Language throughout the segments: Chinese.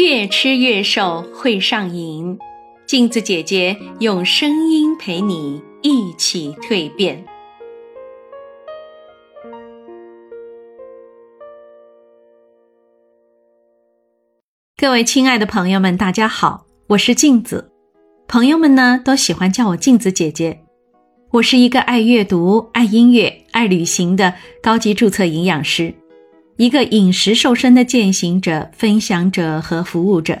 越吃越瘦会上瘾，镜子姐姐用声音陪你一起蜕变。各位亲爱的朋友们，大家好，我是镜子。朋友们呢都喜欢叫我镜子姐姐。我是一个爱阅读、爱音乐、爱旅行的高级注册营养师。一个饮食瘦身的践行者、分享者和服务者。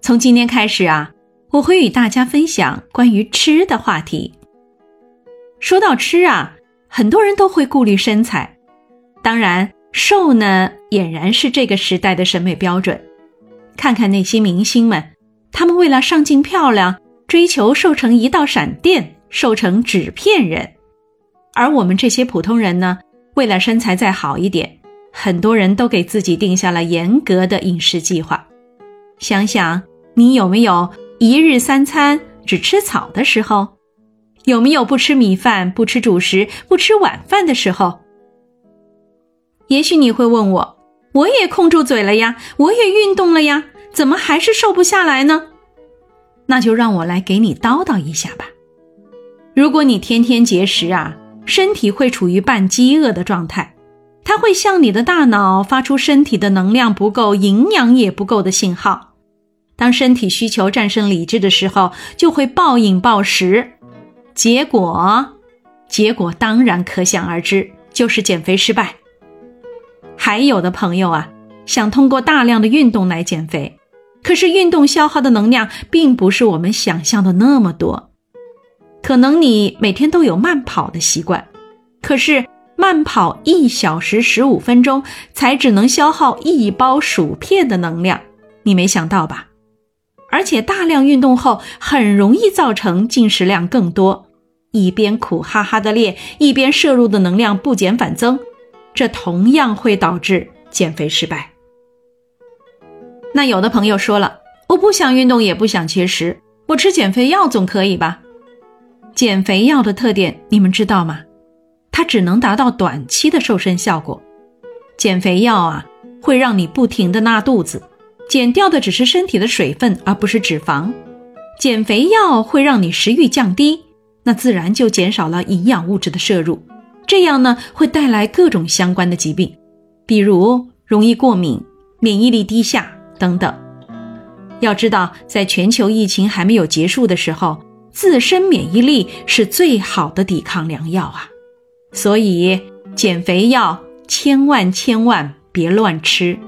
从今天开始啊，我会与大家分享关于吃的话题。说到吃啊，很多人都会顾虑身材，当然瘦呢俨然是这个时代的审美标准。看看那些明星们，他们为了上镜漂亮，追求瘦成一道闪电，瘦成纸片人；而我们这些普通人呢，为了身材再好一点。很多人都给自己定下了严格的饮食计划。想想你有没有一日三餐只吃草的时候？有没有不吃米饭、不吃主食、不吃晚饭的时候？也许你会问我：“我也控住嘴了呀，我也运动了呀，怎么还是瘦不下来呢？”那就让我来给你叨叨一下吧。如果你天天节食啊，身体会处于半饥饿的状态。它会向你的大脑发出身体的能量不够、营养也不够的信号。当身体需求战胜理智的时候，就会暴饮暴食，结果，结果当然可想而知，就是减肥失败。还有的朋友啊，想通过大量的运动来减肥，可是运动消耗的能量并不是我们想象的那么多。可能你每天都有慢跑的习惯，可是。慢跑一小时十五分钟，才只能消耗一包薯片的能量，你没想到吧？而且大量运动后，很容易造成进食量更多，一边苦哈哈的练，一边摄入的能量不减反增，这同样会导致减肥失败。那有的朋友说了，我不想运动，也不想节食，我吃减肥药总可以吧？减肥药的特点你们知道吗？它只能达到短期的瘦身效果，减肥药啊会让你不停的拉肚子，减掉的只是身体的水分，而不是脂肪。减肥药会让你食欲降低，那自然就减少了营养物质的摄入，这样呢会带来各种相关的疾病，比如容易过敏、免疫力低下等等。要知道，在全球疫情还没有结束的时候，自身免疫力是最好的抵抗良药啊。所以，减肥药千万千万别乱吃。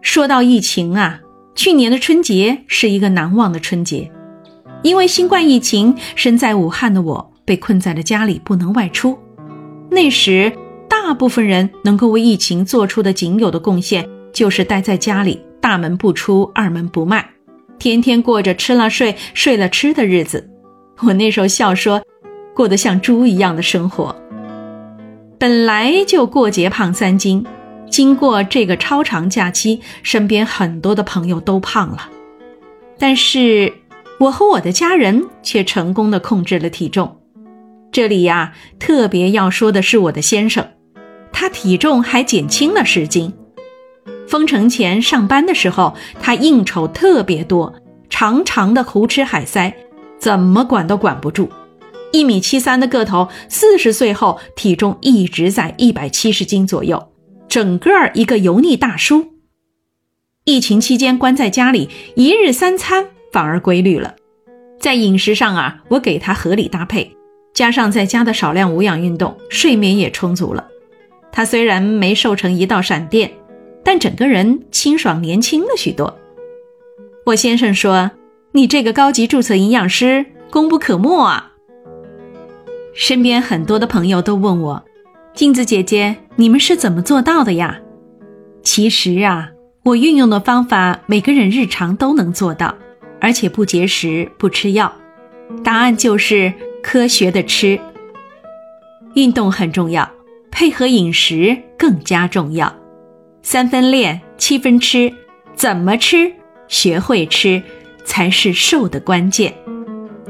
说到疫情啊，去年的春节是一个难忘的春节，因为新冠疫情，身在武汉的我被困在了家里，不能外出。那时，大部分人能够为疫情做出的仅有的贡献，就是待在家里，大门不出，二门不迈，天天过着吃了睡，睡了吃的日子。我那时候笑说。过得像猪一样的生活，本来就过节胖三斤，经过这个超长假期，身边很多的朋友都胖了，但是我和我的家人却成功的控制了体重。这里呀，特别要说的是我的先生，他体重还减轻了十斤。封城前上班的时候，他应酬特别多，长长的胡吃海塞，怎么管都管不住。一米七三的个头，四十岁后体重一直在一百七十斤左右，整个一个油腻大叔。疫情期间关在家里，一日三餐反而规律了，在饮食上啊，我给他合理搭配，加上在家的少量无氧运动，睡眠也充足了。他虽然没瘦成一道闪电，但整个人清爽年轻了许多。我先生说：“你这个高级注册营养师功不可没啊。”身边很多的朋友都问我：“镜子姐姐，你们是怎么做到的呀？”其实啊，我运用的方法，每个人日常都能做到，而且不节食、不吃药。答案就是科学的吃。运动很重要，配合饮食更加重要。三分练，七分吃，怎么吃？学会吃，才是瘦的关键。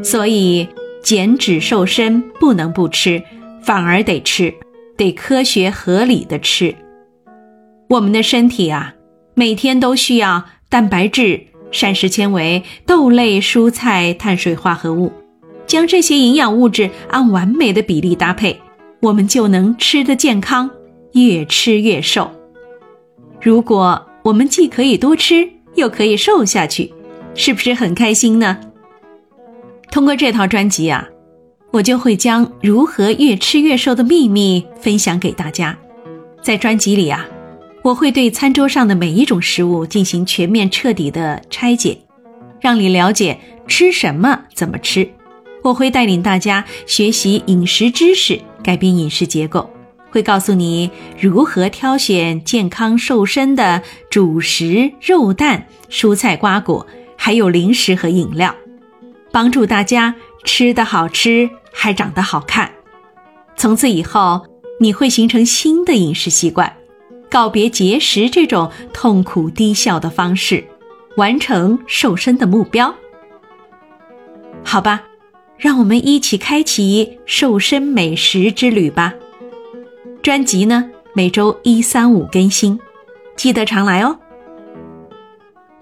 所以。减脂瘦身不能不吃，反而得吃，得科学合理的吃。我们的身体啊，每天都需要蛋白质、膳食纤维、豆类、蔬菜、碳水化合物，将这些营养物质按完美的比例搭配，我们就能吃得健康，越吃越瘦。如果我们既可以多吃，又可以瘦下去，是不是很开心呢？通过这套专辑啊，我就会将如何越吃越瘦的秘密分享给大家。在专辑里啊，我会对餐桌上的每一种食物进行全面彻底的拆解，让你了解吃什么、怎么吃。我会带领大家学习饮食知识，改变饮食结构，会告诉你如何挑选健康瘦身的主食、肉蛋、蔬菜、瓜果，还有零食和饮料，帮助大家吃得好吃，还长得好看。从此以后。你会形成新的饮食习惯，告别节食这种痛苦低效的方式，完成瘦身的目标。好吧，让我们一起开启瘦身美食之旅吧。专辑呢，每周一、三、五更新，记得常来哦。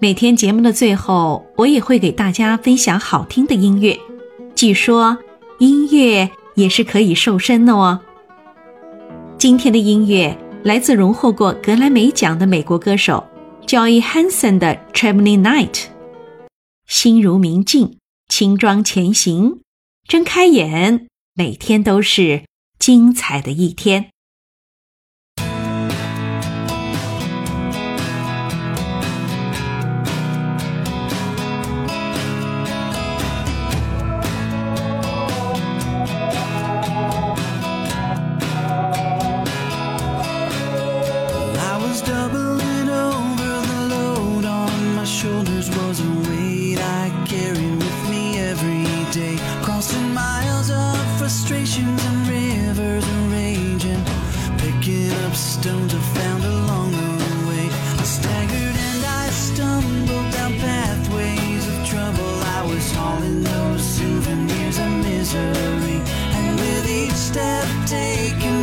每天节目的最后，我也会给大家分享好听的音乐，据说音乐也是可以瘦身的哦。今天的音乐来自荣获过格莱美奖的美国歌手 Joy Hansen 的《Traveling Night》。心如明镜，轻装前行，睁开眼，每天都是精彩的一天。Selling those souvenirs of misery. And with each step taken,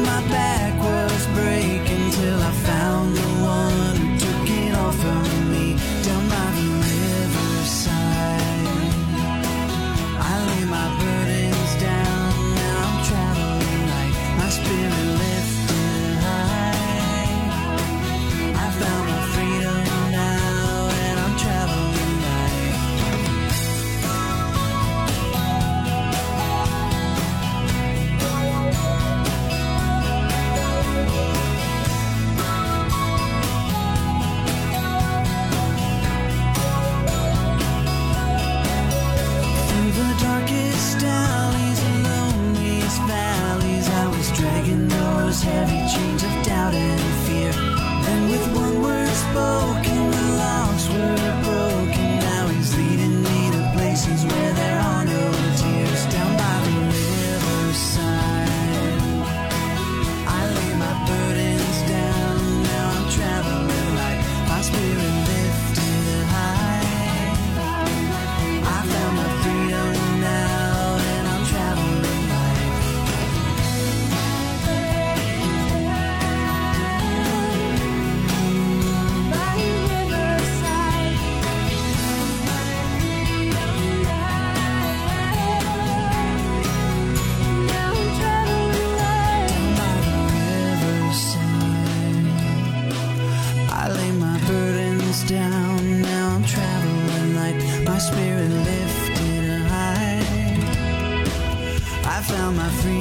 I found my freedom.